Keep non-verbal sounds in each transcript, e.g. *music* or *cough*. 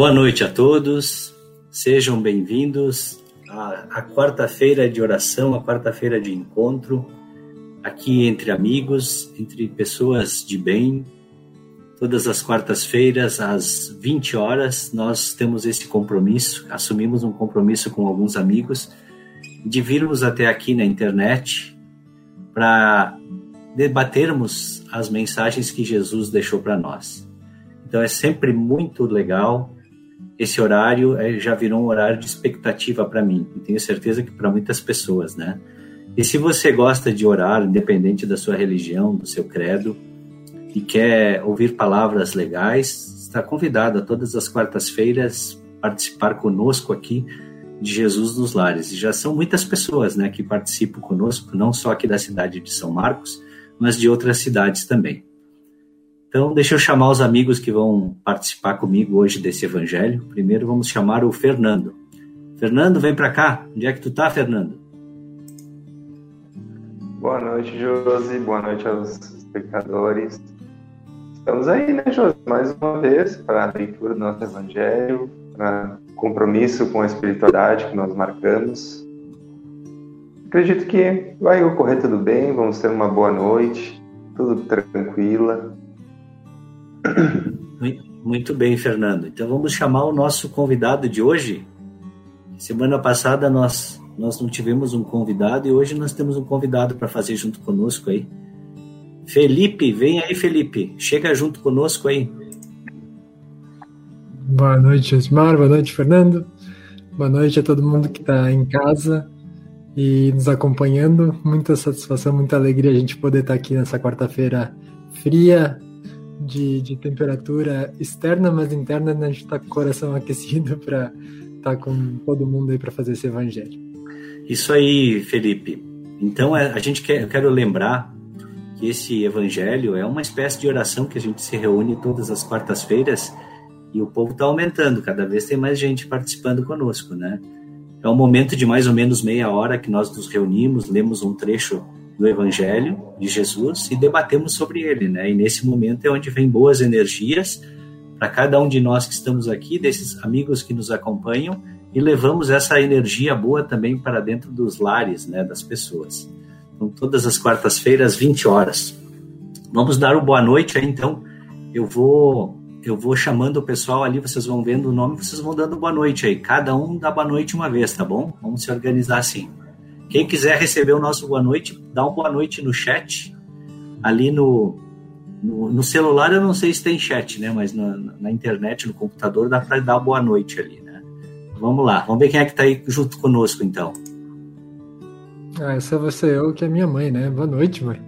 Boa noite a todos, sejam bem-vindos à, quarta-feira de oração, à quarta-feira de encontro, aqui entre amigos, entre pessoas de bem. Todas as quartas-feiras, às 20 horas, nós temos esse compromisso, assumimos um compromisso com alguns amigos de virmos até aqui na internet para debatermos as mensagens que Jesus deixou para nós. Então é sempre muito legal esse horário é, já virou um horário de expectativa para mim, e tenho certeza que para muitas pessoas, né? E se você gosta de orar, independente da sua religião, do seu credo, e quer ouvir palavras legais, está convidado a todas as quartas-feiras participar conosco aqui de Jesus nos Lares. E já são muitas pessoas né, que participam conosco, não só aqui da cidade de São Marcos, mas de outras cidades também. Então, deixa eu chamar os amigos que vão participar comigo hoje desse evangelho. Primeiro, vamos chamar o Fernando. Fernando, vem para cá. Onde é que tu tá, Fernando? Boa noite, Josi. Boa noite aos espectadores. Estamos aí, né, Josi? Mais uma vez para a leitura do nosso evangelho, para compromisso com a espiritualidade que nós marcamos. Acredito que vai ocorrer tudo bem, vamos ter uma boa noite, tudo tranquila. Muito bem, Fernando. Então vamos chamar o nosso convidado de hoje. Semana passada nós nós não tivemos um convidado e hoje nós temos um convidado para fazer junto conosco aí. Felipe, vem aí, Felipe. Chega junto conosco aí. Boa noite, Osmar. Boa noite, Fernando. Boa noite a todo mundo que está em casa e nos acompanhando. Muita satisfação, muita alegria a gente poder estar tá aqui nessa quarta-feira fria, de, de temperatura externa, mas interna né? a gente está com o coração *laughs* aquecido para estar tá com todo mundo aí para fazer esse evangelho. Isso aí, Felipe. Então é, a gente quer, eu quero lembrar que esse evangelho é uma espécie de oração que a gente se reúne todas as quartas-feiras e o povo está aumentando, cada vez tem mais gente participando conosco, né? É um momento de mais ou menos meia hora que nós nos reunimos, lemos um trecho do Evangelho de Jesus e debatemos sobre ele, né? E nesse momento é onde vem boas energias para cada um de nós que estamos aqui, desses amigos que nos acompanham, e levamos essa energia boa também para dentro dos lares, né, das pessoas. Então, todas as quartas-feiras, 20 horas. Vamos dar o boa noite aí, então. Eu vou eu vou chamando o pessoal ali, vocês vão vendo o nome, vocês vão dando boa noite aí. Cada um dá boa noite uma vez, tá bom? Vamos se organizar assim. Quem quiser receber o nosso boa noite, dá um boa noite no chat. Ali no, no, no celular eu não sei se tem chat, né? Mas na, na internet, no computador, dá para dar boa noite ali, né? Vamos lá, vamos ver quem é que está aí junto conosco então. Ah, essa vai ser eu, que é minha mãe, né? Boa noite, mãe.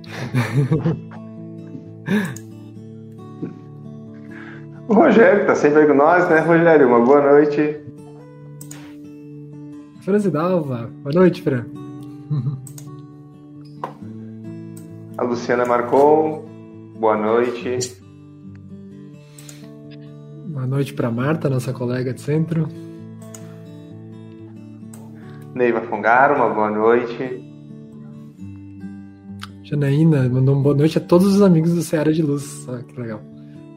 o Rogério tá sempre aí com nós, né, Rogério? Uma boa noite. Franzi Dalva, boa noite, Fran. *laughs* A Luciana Marcon, boa noite. Boa noite para Marta, nossa colega de centro. Neiva Fongaro, uma boa noite. Janaína mandou uma boa noite a todos os amigos do Ceará de Luz. Ah, que legal.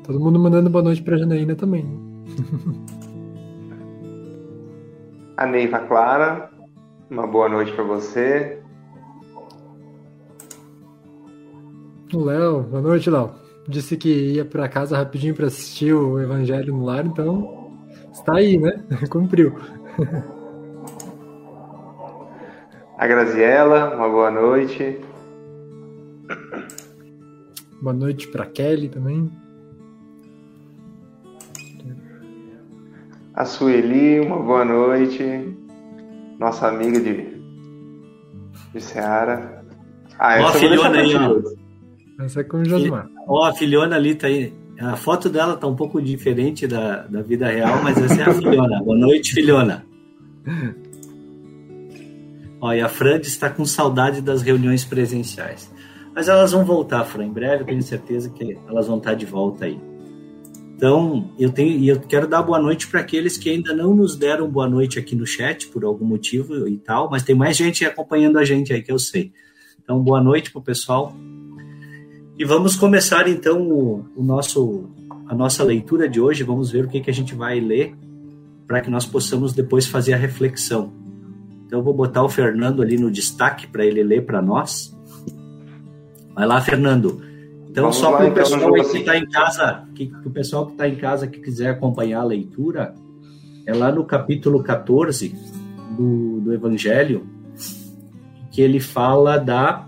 Todo mundo mandando boa noite pra Janaína também. *laughs* A Neiva Clara, uma boa noite para você. O Léo, boa noite, Léo. Disse que ia para casa rapidinho para assistir o Evangelho no Lar, então está aí, né? *laughs* Cumpriu. A Graziela, uma boa noite. Boa noite para Kelly também. A Sueli, uma boa noite. Nossa amiga de, de Seara. Ah, ó, a filhona aí, ó. Essa é com o Josmar. Ó, a filhona ali tá aí. A foto dela tá um pouco diferente da, da vida real, mas essa é a filhona. boa noite, filhona. Ó, e a Fran está com saudade das reuniões presenciais. Mas elas vão voltar, Fran, em breve, eu tenho certeza que elas vão estar de volta aí. Então, eu tenho e eu quero dar boa noite para aqueles que ainda não nos deram boa noite aqui no chat por algum motivo e tal, mas tem mais gente acompanhando a gente aí que eu sei. Então, boa noite para o pessoal. E vamos começar então o, o, nosso a nossa leitura de hoje. Vamos ver o que que a gente vai ler para que nós possamos depois fazer a reflexão. Então, eu vou botar o Fernando ali no destaque para ele ler para nós. Vai lá, Fernando. Então, Vamos só para o então, pessoal que está em casa, que, que o pessoal que está em casa que quiser acompanhar a leitura, é lá no capítulo 14 do, do Evangelho, que ele fala da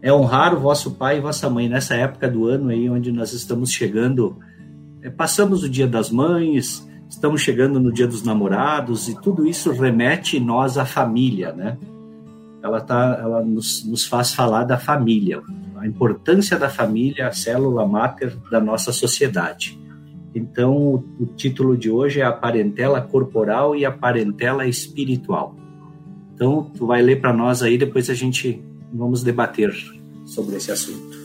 é honrar o vosso pai e vossa mãe nessa época do ano aí onde nós estamos chegando, é, passamos o dia das mães, estamos chegando no dia dos namorados e tudo isso remete nós à família, né? Ela tá, ela nos, nos faz falar da família, a importância da família, a célula máter da nossa sociedade. Então, o, título de hoje é a parentela corporal e a parentela espiritual. Então, tu vai ler para nós aí, depois a gente vamos debater sobre esse assunto.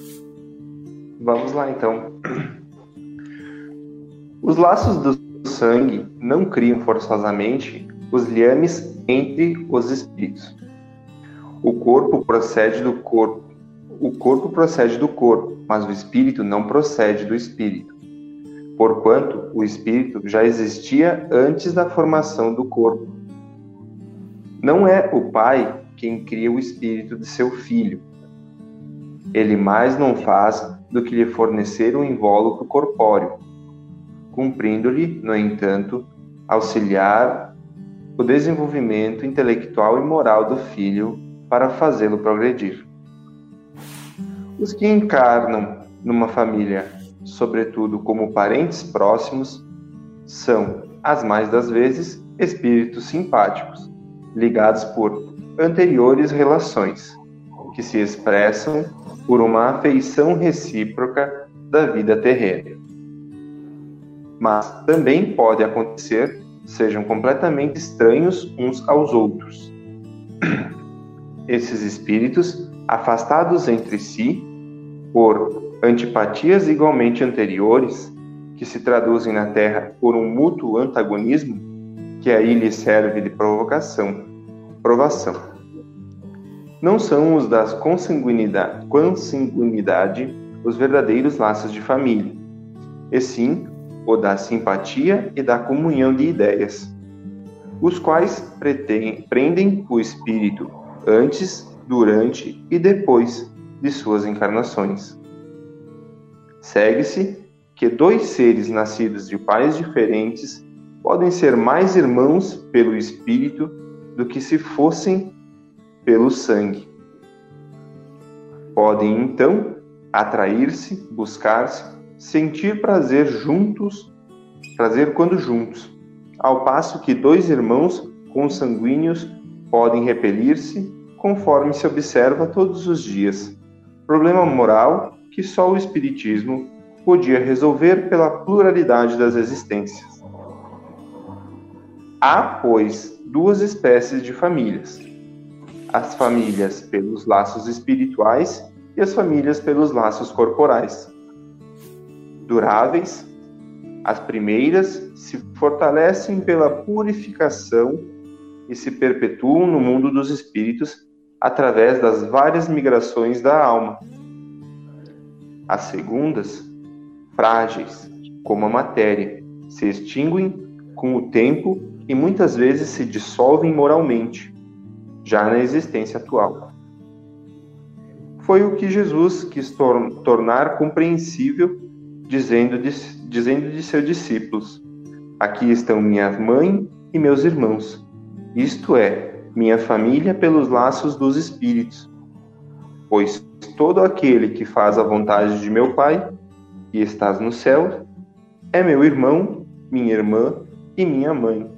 Vamos lá, então. Os laços do sangue não criam forçosamente os liames entre os espíritos. O corpo procede do corpo o corpo procede do corpo, mas o espírito não procede do espírito. Porquanto o espírito já existia antes da formação do corpo. Não é o pai quem cria o espírito de seu filho. Ele mais não faz do que lhe fornecer um invólucro corpóreo, cumprindo-lhe, no entanto, auxiliar o desenvolvimento intelectual e moral do filho para fazê-lo progredir. Os que encarnam numa família, sobretudo como parentes próximos, são, as mais das vezes, espíritos simpáticos, ligados por anteriores relações, que se expressam por uma afeição recíproca da vida terrena. Mas também pode acontecer sejam completamente estranhos uns aos outros. *clears throat* Esses espíritos afastados entre si por antipatias igualmente anteriores, que se traduzem na Terra por um mútuo antagonismo, que aí lhe serve de provocação, provação. Não são os da consanguinidade, consanguinidade os verdadeiros laços de família, e sim o da simpatia e da comunhão de ideias, os quais pretendem, prendem o espírito antes durante e depois de suas encarnações. Segue-se que dois seres nascidos de pais diferentes podem ser mais irmãos pelo espírito do que se fossem pelo sangue. Podem então atrair-se, buscar-se, sentir prazer juntos, prazer quando juntos, ao passo que dois irmãos consanguíneos podem repelir-se conforme se observa todos os dias. Problema moral que só o Espiritismo podia resolver pela pluralidade das existências. Há, pois, duas espécies de famílias: as famílias pelos laços espirituais e as famílias pelos laços corporais. Duráveis, as primeiras se fortalecem pela purificação e se perpetuam no mundo dos espíritos através das várias migrações da alma. As segundas frágeis, como a matéria, se extinguem com o tempo e muitas vezes se dissolvem moralmente, já na existência atual. Foi o que Jesus quis tor tornar compreensível, dizendo de, dizendo de seus discípulos: Aqui estão minha mãe e meus irmãos, isto é, minha família pelos laços dos espíritos. Pois todo aquele que faz a vontade de meu Pai, que estás no céu, é meu irmão, minha irmã e minha mãe.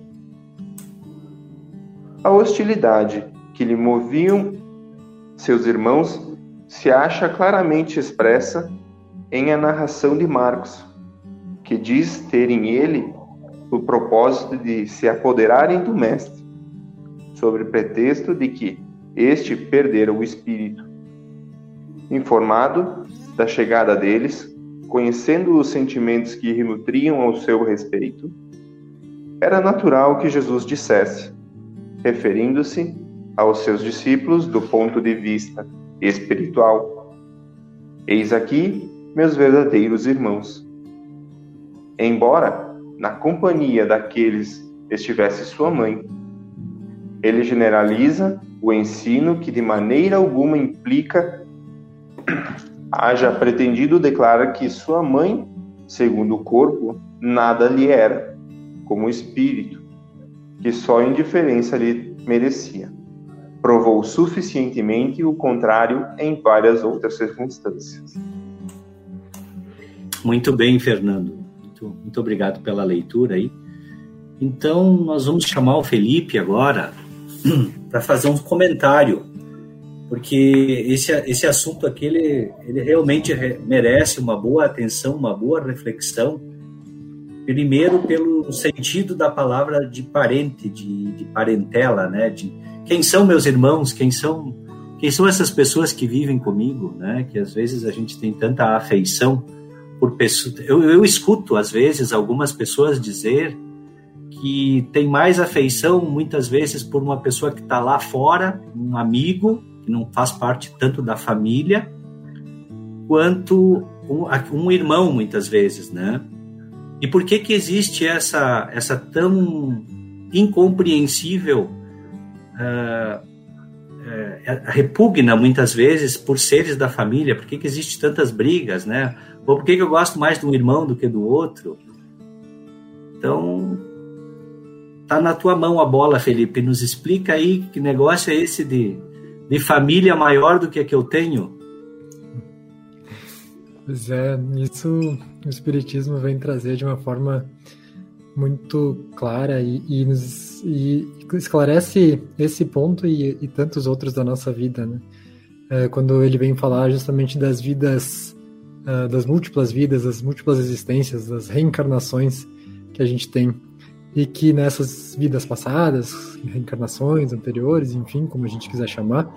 A hostilidade que lhe moviam seus irmãos se acha claramente expressa em a narração de Marcos, que diz terem ele o propósito de se apoderarem do Mestre, sob pretexto de que este perdera o espírito. Informado da chegada deles, conhecendo os sentimentos que nutriam ao seu respeito, era natural que Jesus dissesse, referindo-se aos seus discípulos do ponto de vista espiritual: Eis aqui meus verdadeiros irmãos. Embora na companhia daqueles estivesse sua mãe, ele generaliza o ensino que de maneira alguma implica haja pretendido declarar que sua mãe, segundo o corpo, nada lhe era, como espírito, que só indiferença lhe merecia. Provou suficientemente o contrário em várias outras circunstâncias. Muito bem, Fernando. Muito, muito obrigado pela leitura aí. Então, nós vamos chamar o Felipe agora *clears throat* para fazer um comentário porque esse, esse assunto aqui ele, ele realmente merece uma boa atenção, uma boa reflexão. Primeiro, pelo sentido da palavra de parente, de, de parentela, né? De quem são meus irmãos, quem são quem são essas pessoas que vivem comigo, né? Que às vezes a gente tem tanta afeição por pessoas. Eu, eu escuto às vezes algumas pessoas dizer que tem mais afeição muitas vezes por uma pessoa que está lá fora, um amigo, que não faz parte tanto da família quanto um, um irmão muitas vezes, né? E por que que existe essa essa tão incompreensível uh, repugna muitas vezes por seres da família? Por que que existe tantas brigas, né? Ou por que que eu gosto mais de um irmão do que do outro? Então tá na tua mão a bola, Felipe. Nos explica aí que negócio é esse de de família maior do que a que eu tenho? Pois é, isso o Espiritismo vem trazer de uma forma muito clara e, e, nos, e esclarece esse ponto e, e, tantos outros da nossa vida, né? É, quando ele vem falar justamente das vidas, uh, das múltiplas vidas, das múltiplas existências, das reencarnações que a gente tem e que nessas vidas passadas, reencarnações anteriores, enfim, como a gente quiser chamar,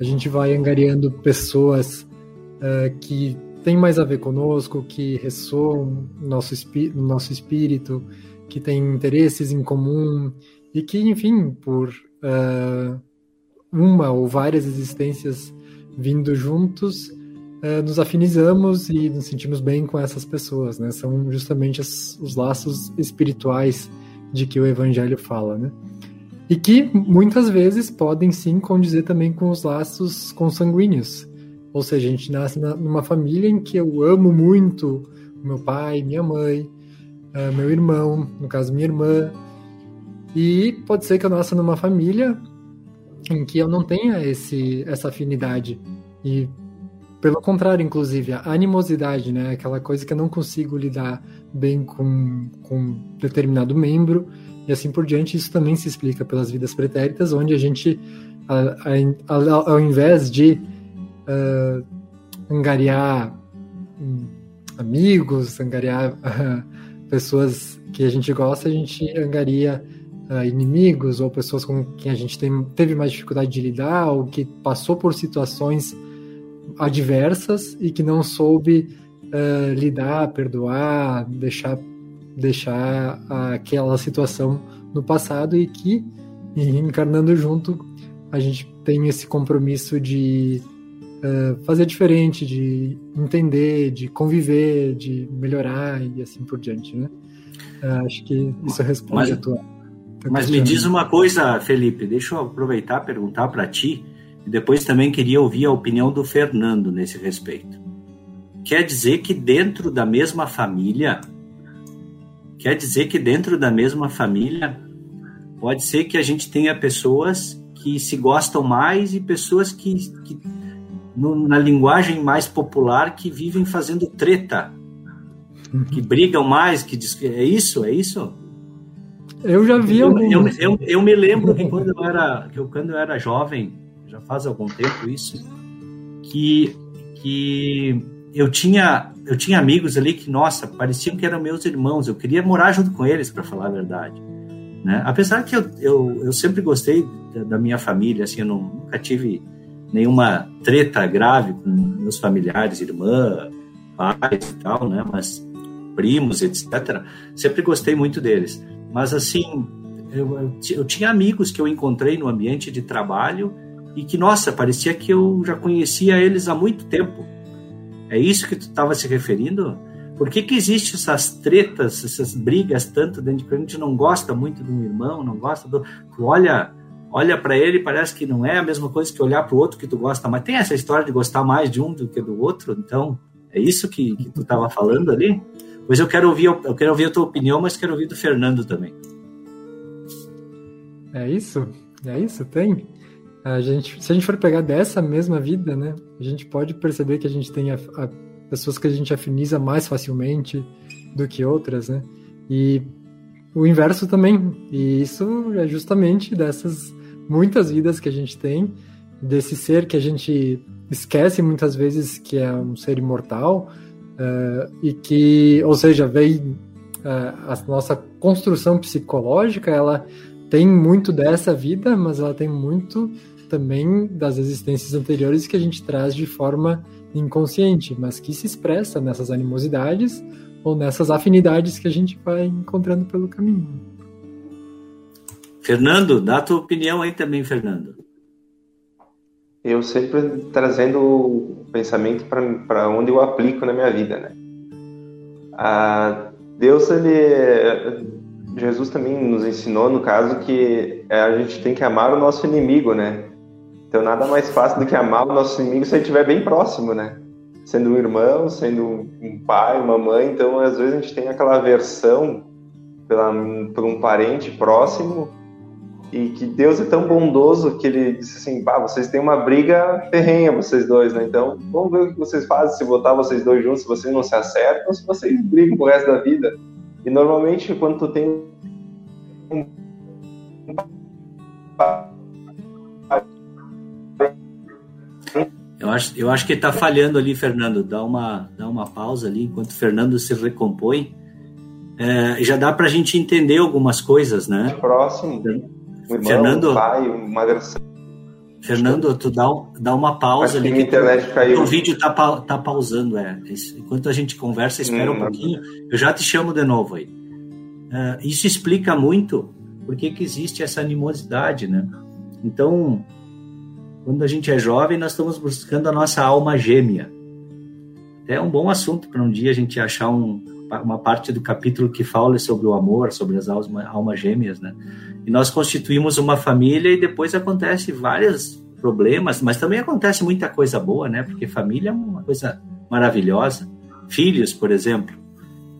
a gente vai angariando pessoas uh, que têm mais a ver conosco, que ressoam no nosso, no nosso espírito, que têm interesses em comum e que, enfim, por uh, uma ou várias existências vindo juntos, uh, nos afinizamos e nos sentimos bem com essas pessoas, né? São justamente as, os laços espirituais de que o evangelho fala, né? E que muitas vezes podem sim condizer também com os laços consanguíneos. Ou seja, a gente nasce na, numa família em que eu amo muito meu pai, minha mãe, uh, meu irmão, no caso minha irmã. E pode ser que eu nasça numa família em que eu não tenha esse, essa afinidade. E pelo contrário, inclusive, a animosidade, né? Aquela coisa que eu não consigo lidar bem com, com determinado membro, e assim por diante. Isso também se explica pelas vidas pretéritas, onde a gente, a, a, a, ao invés de uh, angariar um, amigos, angariar uh, pessoas que a gente gosta, a gente angaria uh, inimigos ou pessoas com quem a gente tem, teve mais dificuldade de lidar ou que passou por situações adversas e que não soube uh, lidar, perdoar, deixar, deixar aquela situação no passado e que, encarnando junto, a gente tem esse compromisso de uh, fazer diferente, de entender, de conviver, de melhorar e assim por diante, né? Uh, acho que isso responde mas, a tua. mas me diz uma coisa, Felipe, deixa eu aproveitar e perguntar para ti, e depois também queria ouvir a opinião do Fernando nesse respeito. Quer dizer que dentro da mesma família, quer dizer que dentro da mesma família pode ser que a gente tenha pessoas que se gostam mais e pessoas que, que no, na linguagem mais popular, que vivem fazendo treta, que brigam mais, que diz, é isso, é isso. Eu já vi eu, eu, eu, eu, me lembro que quando eu era que eu, quando eu era jovem, faz algum tempo isso, que que eu tinha eu tinha amigos ali que nossa pareciam que eram meus irmãos. Eu queria morar junto com eles, para falar a verdade. Né? Apesar que eu, eu, eu sempre gostei da, da minha família, assim, eu não, nunca tive nenhuma treta grave com meus familiares, irmã, pais e tal, né? Mas primos, etc. Sempre gostei muito deles. Mas assim, eu, eu, eu, tinha amigos que eu encontrei no ambiente de trabalho e que, nossa, parecia que eu já conhecia eles há muito tempo. É isso que tu estava se referindo? Por que, que existe essas tretas, essas brigas tanto dentro de que a gente não gosta muito de um irmão, não gosta do. Tu olha, olha para ele e parece que não é a mesma coisa que olhar para o outro que tu gosta, mas tem essa história de gostar mais de um do que do outro, então é isso que, que tu estava falando ali? Pois eu quero ouvir, eu quero ouvir a tua opinião, mas quero ouvir do Fernando também. É isso, é isso, tem. A gente, se a gente for pegar dessa mesma vida, né, a gente pode perceber que a gente tem a, a pessoas que a gente afiniza mais facilmente do que outras, né? E o inverso também. E isso é justamente dessas muitas vidas que a gente tem, desse ser que a gente esquece muitas vezes que é um ser imortal uh, e que, ou seja, vem uh, a nossa construção psicológica, ela tem muito dessa vida, mas ela tem muito também das existências anteriores que a gente traz de forma inconsciente, mas que se expressa nessas animosidades ou nessas afinidades que a gente vai encontrando pelo caminho. Fernando, dá a tua opinião aí também, Fernando. Eu sempre trazendo o pensamento para onde eu aplico na minha vida, né? A Deus, ele, Jesus também nos ensinou, no caso, que a gente tem que amar o nosso inimigo, né? Então nada mais fácil do que amar o nosso inimigo se ele estiver bem próximo, né? Sendo um irmão, sendo um pai, uma mãe, então às vezes a gente tem aquela aversão pela, por um parente próximo e que Deus é tão bondoso que ele disse assim, pá, vocês têm uma briga ferrenha, vocês dois, né? Então, vamos ver o que vocês fazem, se botar vocês dois juntos, se vocês não se acertam, se vocês brigam pro resto da vida. E normalmente, quando tu tem um eu acho, eu acho que está falhando ali, Fernando. Dá uma, dá uma pausa ali enquanto o Fernando se recompõe. É, já dá para a gente entender algumas coisas, né? Próximo. Irmão, Fernando, pai, uma versão. Fernando, tu dá, dá uma pausa ali. Que internet caiu. O vídeo tá, tá pausando, é. Enquanto a gente conversa, espera hum, um pouquinho. Eu já te chamo de novo aí. Uh, isso explica muito por que existe essa animosidade, né? Então, quando a gente é jovem, nós estamos buscando a nossa alma gêmea. É um bom assunto para um dia a gente achar um, uma parte do capítulo que fala sobre o amor, sobre as almas, almas gêmeas, né? E nós constituímos uma família e depois acontece vários problemas, mas também acontece muita coisa boa, né? Porque família é uma coisa maravilhosa. Filhos, por exemplo.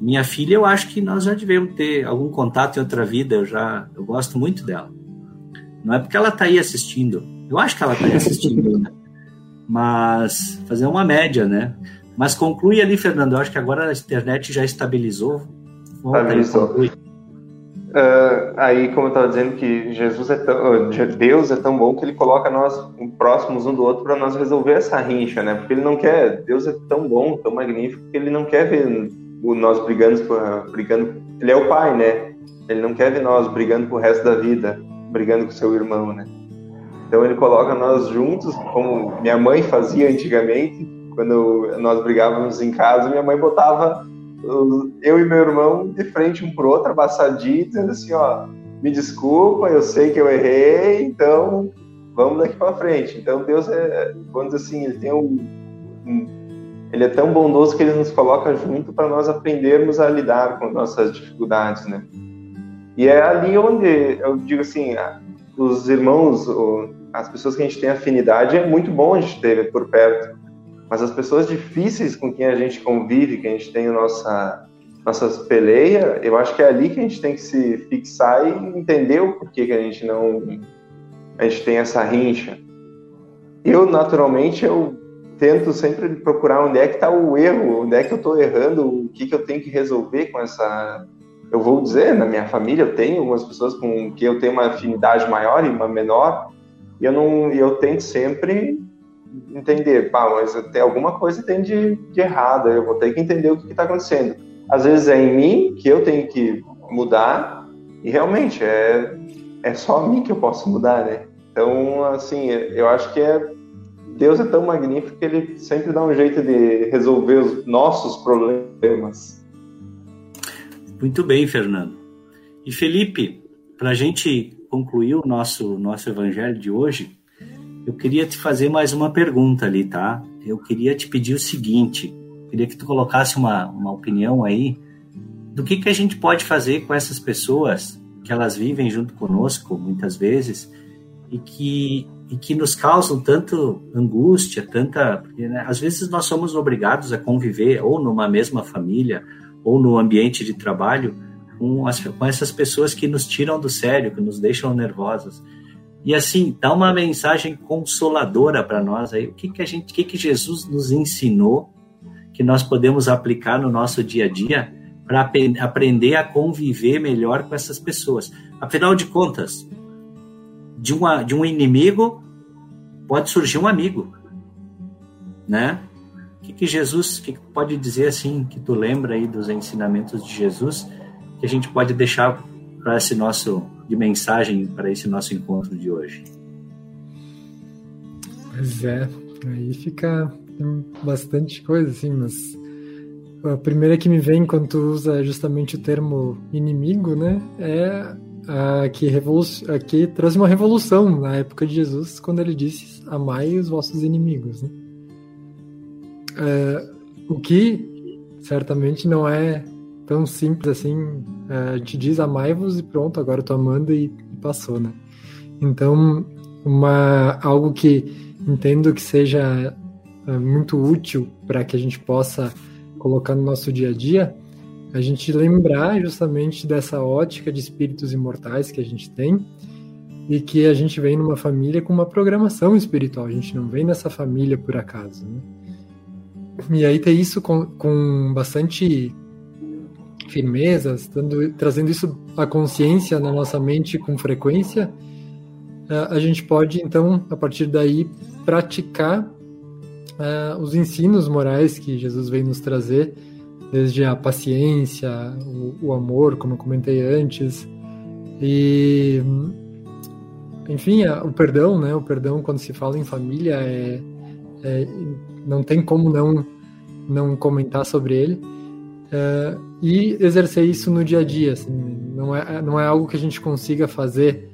Minha filha, eu acho que nós já devemos ter algum contato em outra vida. Eu já, eu gosto muito dela. Não é porque ela está aí assistindo, eu acho que ela está assistindo, né? Mas fazer uma média, né? Mas conclui ali, Fernando. Eu acho que agora a internet já estabilizou. Estabilizou. Uh, aí, como eu estava dizendo, que Jesus é tão, Deus é tão bom que ele coloca nós próximos um do outro para nós resolver essa rincha, né? Porque ele não quer, Deus é tão bom, tão magnífico, que ele não quer ver nós brigando, brigando. Ele é o Pai, né? Ele não quer ver nós brigando pro resto da vida, brigando com seu irmão, né? Então ele coloca nós juntos, como minha mãe fazia antigamente, quando nós brigávamos em casa, minha mãe botava eu e meu irmão de frente um pro outro, abraçadinho, dizendo assim, ó, me desculpa, eu sei que eu errei, então vamos daqui para frente. Então Deus é, vamos dizer assim, ele tem um, um, ele é tão bondoso que ele nos coloca junto para nós aprendermos a lidar com nossas dificuldades, né? E é ali onde eu digo assim, os irmãos, as pessoas que a gente tem afinidade, é muito bom a gente ter por perto. Mas as pessoas difíceis com quem a gente convive, que a gente tem nossa nossas peleias, eu acho que é ali que a gente tem que se fixar e entender o porquê que a gente não a gente tem essa rincha. Eu naturalmente eu tento sempre procurar onde é que está o erro, onde é que eu estou errando, o que que eu tenho que resolver com essa eu vou dizer, na minha família eu tenho algumas pessoas com que eu tenho uma afinidade maior e uma menor, e eu não, eu tento sempre entender, pá, mas tem alguma coisa tem de, de errado, eu vou ter que entender o que está acontecendo. Às vezes é em mim que eu tenho que mudar, e realmente é, é só a mim que eu posso mudar, né? Então, assim, eu acho que é Deus é tão magnífico que ele sempre dá um jeito de resolver os nossos problemas. Muito bem, Fernando. E Felipe, para a gente concluir o nosso, nosso evangelho de hoje, eu queria te fazer mais uma pergunta ali, tá? Eu queria te pedir o seguinte: queria que tu colocasse uma, uma opinião aí do que, que a gente pode fazer com essas pessoas que elas vivem junto conosco, muitas vezes, e que, e que nos causam tanto angústia, tanta. Porque, né, às vezes nós somos obrigados a conviver ou numa mesma família ou no ambiente de trabalho com, as, com essas pessoas que nos tiram do sério, que nos deixam nervosos. E assim, dá uma mensagem consoladora para nós aí. O que, que a gente, o que, que Jesus nos ensinou que nós podemos aplicar no nosso dia a dia para aprender a conviver melhor com essas pessoas. Afinal de contas, de, uma, de um inimigo pode surgir um amigo, né? que, que Jesus que pode dizer assim que tu lembra aí dos ensinamentos de Jesus que a gente pode deixar para esse nosso de mensagem para esse nosso encontro de hoje? Pois é, aí fica bastante coisa assim, mas a primeira que me vem quando tu usa justamente o termo inimigo, né, é a que, revolu a que trouxe uma revolução na época de Jesus, quando ele disse: Amai os vossos inimigos. Né? É, o que certamente não é tão simples assim. É, a gente diz amai-vos e pronto, agora eu tô amando e, e passou, né? Então, uma, algo que entendo que seja é, muito útil para que a gente possa colocar no nosso dia a dia, a gente lembrar justamente dessa ótica de espíritos imortais que a gente tem e que a gente vem numa família com uma programação espiritual, a gente não vem nessa família por acaso, né? E aí ter isso com, com bastante firmeza, estando, trazendo isso à consciência na nossa mente com frequência, a gente pode então, a partir daí, praticar uh, os ensinos morais que Jesus vem nos trazer, desde a paciência, o, o amor, como eu comentei antes, e enfim, o perdão, né? O perdão quando se fala em família é, é não tem como não, não comentar sobre ele. Uh, e exercer isso no dia a dia. Assim, não, é, não é algo que a gente consiga fazer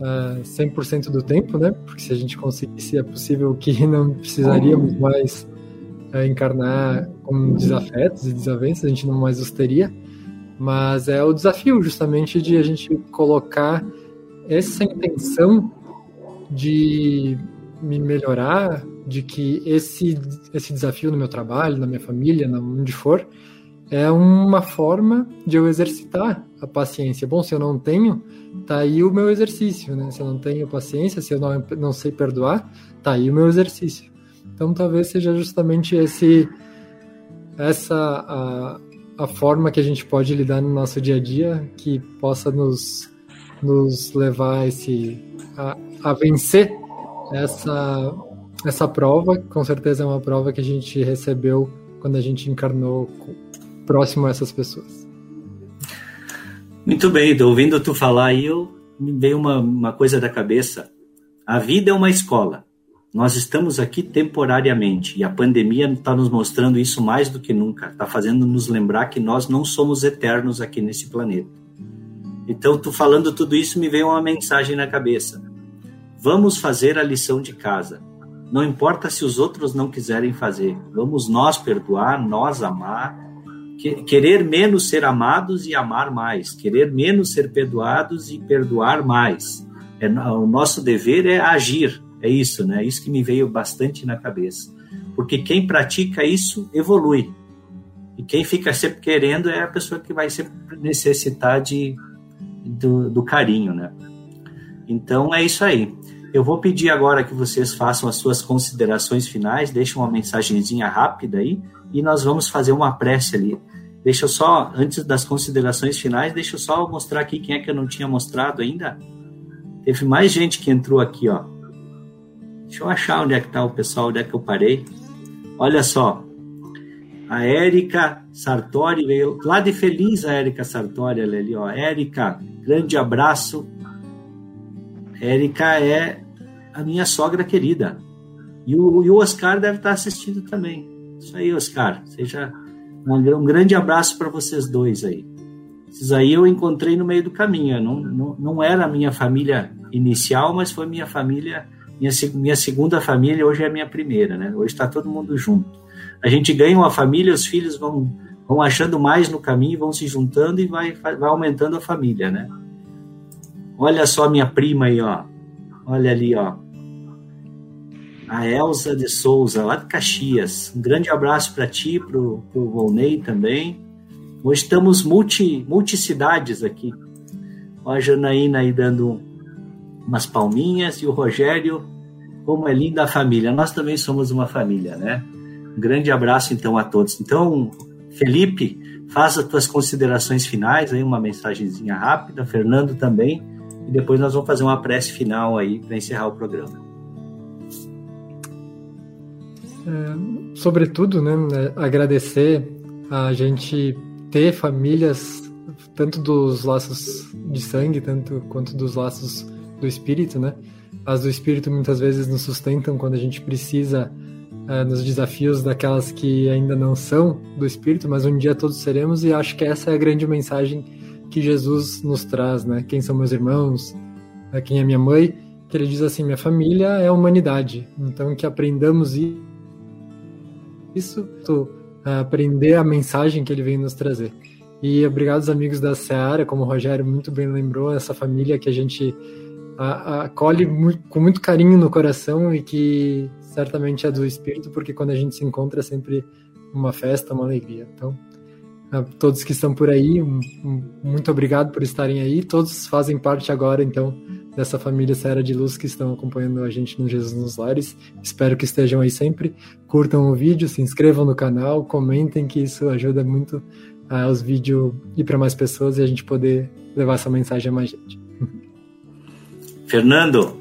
uh, eh, 100% do tempo, né? Porque se a gente conseguisse, é possível que *laughs* não precisaríamos mais uh, encarnar com desafetos e desavenças, a gente não mais os teria. Mas é o desafio, justamente, de a gente colocar essa intenção de me melhorar, de que esse, esse desafio no meu trabalho, na minha família, onde for, é uma forma de eu exercitar a paciência. Bom, se eu não tenho, tá aí o meu exercício, né? Se eu não tenho paciência, se eu não, não sei perdoar, tá aí o meu exercício. Então talvez seja justamente esse essa a, a forma que a gente pode lidar no nosso dia a dia que possa nos, nos levar esse a, a vencer essa, essa prova, com certeza é uma prova que a gente recebeu quando a gente encarnou próximo a essas pessoas. Muito bem, estou ouvindo tu falar aí, eu me veio uma, uma coisa da cabeça. A vida é uma escola. Nós estamos aqui temporariamente e a pandemia está nos mostrando isso mais do que nunca. Está fazendo nos lembrar que nós não somos eternos aqui nesse planeta. Então, tu falando tudo isso, me veio uma mensagem na cabeça vamos fazer a lição de casa. Não importa se os outros não quiserem fazer, vamos nós perdoar, nós amar, querer menos ser amados e amar mais, querer menos ser perdoados e perdoar mais. É, o nosso dever é agir, é isso, né? Isso que me veio bastante na cabeça. Porque quem pratica isso evolui. E quem fica sempre querendo é a pessoa que vai sempre necessitar de, do, do carinho, né? Então é isso aí. Eu vou pedir agora que vocês façam as suas considerações finais, deixem uma mensagenzinha rápida aí e nós vamos fazer uma prece ali. Deixa eu só, antes das considerações finais, deixa eu só mostrar aqui quem é que eu não tinha mostrado ainda. Teve mais gente que entrou aqui, ó. Deixa eu achar onde é que tá o pessoal, onde é que eu parei. Olha só. A Érica Sartori veio lá de feliz a Érica Sartori, ela ali, ó. Érica, grande abraço. Érica é a minha sogra querida. E o, e o Oscar deve estar assistindo também. Isso aí, Oscar. Seja um, grande abraço para vocês dois aí. Esses aí eu encontrei no meio do caminho. Não, não, não era a minha família inicial, mas foi minha família, minha, minha segunda família, hoje é a minha primeira, né? Hoje está todo mundo junto. A gente ganha uma família, os filhos vão, vão achando mais no caminho, vão se juntando e vai, vai aumentando a família, né? Olha só minha prima aí, ó. Olha ali, ó a Elza de Souza, lá de Caxias. Um grande abraço para ti, para o Volney também. Hoje estamos multi, multicidades aqui. Ó, a Janaína aí dando umas palminhas e o Rogério, como é linda a família. Nós também somos uma família, né? Um grande abraço então a todos. Então, Felipe, faça as tuas considerações finais aí, uma mensagenzinha rápida, Fernando também, e depois nós vamos fazer uma prece final aí para encerrar o programa. É, sobretudo, né, é, agradecer a gente ter famílias, tanto dos laços de sangue, tanto quanto dos laços do espírito, né? As do espírito muitas vezes nos sustentam quando a gente precisa é, nos desafios daquelas que ainda não são do espírito, mas um dia todos seremos e acho que essa é a grande mensagem que Jesus nos traz, né? Quem são meus irmãos? Quem é minha mãe? Que ele diz assim: minha família é a humanidade. Então que aprendamos isso isso, aprender a mensagem que ele vem nos trazer. E obrigado aos amigos da Seara, como o Rogério muito bem lembrou, essa família que a gente acolhe com muito carinho no coração e que certamente é do espírito, porque quando a gente se encontra é sempre uma festa, uma alegria. Então, a todos que estão por aí, muito obrigado por estarem aí. Todos fazem parte agora, então, dessa família Serra de Luz que estão acompanhando a gente no Jesus nos Lares. Espero que estejam aí sempre. Curtam o vídeo, se inscrevam no canal, comentem, que isso ajuda muito uh, os vídeos ir para mais pessoas e a gente poder levar essa mensagem a mais gente. *laughs* Fernando.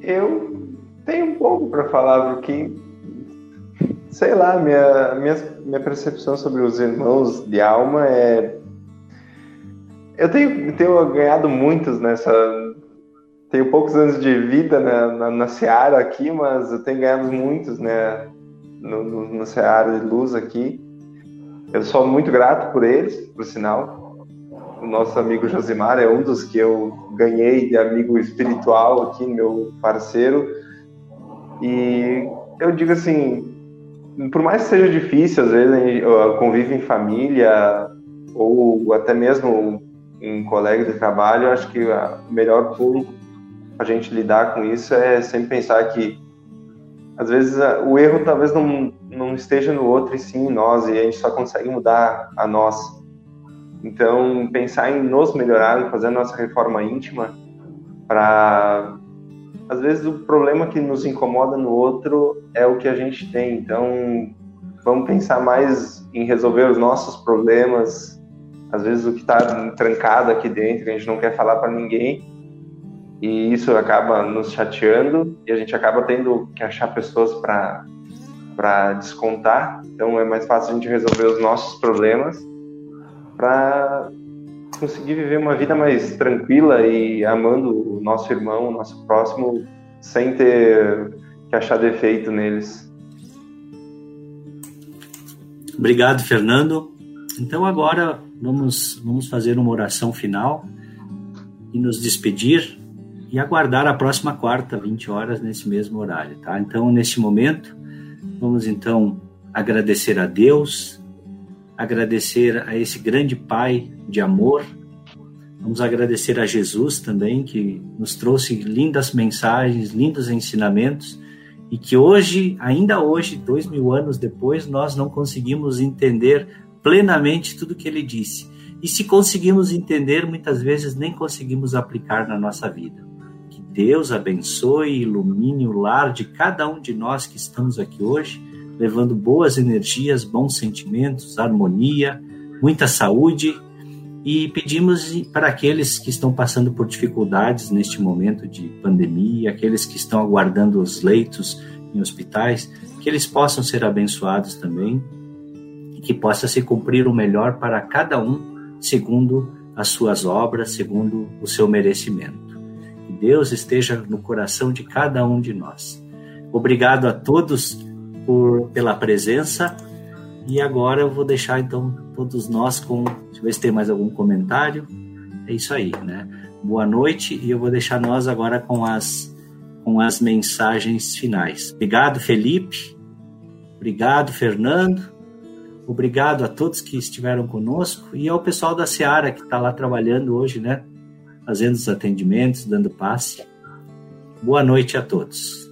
Eu tenho um pouco para falar, porque sei lá, minha, minha, minha percepção sobre os irmãos de alma é eu tenho, tenho ganhado muitos nessa. Tenho poucos anos de vida na, na, na Seara aqui, mas eu tenho ganhado muitos, né? No, no, no Seara de Luz aqui. Eu sou muito grato por eles, por sinal. O nosso amigo Josimar é um dos que eu ganhei de amigo espiritual aqui, meu parceiro. E eu digo assim, por mais que seja difícil, às vezes, convive em família, ou até mesmo um colega de trabalho, eu acho que o melhor pulo a gente lidar com isso é sempre pensar que às vezes o erro talvez não, não esteja no outro e sim em nós e a gente só consegue mudar a nós. Então pensar em nos melhorar, em fazer a nossa reforma íntima para às vezes o problema que nos incomoda no outro é o que a gente tem. Então vamos pensar mais em resolver os nossos problemas às vezes o que está trancado aqui dentro, a gente não quer falar para ninguém, e isso acaba nos chateando e a gente acaba tendo que achar pessoas para para descontar. Então é mais fácil a gente resolver os nossos problemas para conseguir viver uma vida mais tranquila e amando o nosso irmão, o nosso próximo, sem ter que achar defeito neles. Obrigado, Fernando. Então agora vamos, vamos fazer uma oração final e nos despedir. e aguardar a próxima quarta, 20 horas, nesse mesmo horário, tá? Então, neste momento, vamos então agradecer a Deus, agradecer a esse grande Pai de amor, vamos agradecer a Jesus também, que nos trouxe lindas mensagens, lindos ensinamentos, e que hoje, ainda hoje, dois mil anos depois, nós não conseguimos entender plenamente tudo que ele disse. E se conseguimos entender, muitas vezes nem conseguimos aplicar na nossa vida. Que Deus abençoe e ilumine o lar de cada um de nós que estamos aqui hoje, levando boas energias, bons sentimentos, harmonia, muita saúde. E pedimos para aqueles que estão passando por dificuldades neste momento de pandemia, aqueles que estão aguardando os leitos em hospitais, que eles possam ser abençoados também que possa se cumprir o melhor para cada um segundo as suas obras, segundo o seu merecimento. Que Deus esteja no coração de cada um de nós. Obrigado a todos por, pela presença. E agora eu vou deixar então todos nós com. Deixa eu ver se tem mais algum comentário. É isso aí, né? Boa noite e eu vou deixar nós agora com as com as mensagens finais. Obrigado, Felipe. Obrigado, Fernando. Obrigado a todos que estiveram conosco e ao pessoal da Seara que está lá trabalhando hoje, né? Fazendo os atendimentos, dando passe. Boa noite a todos.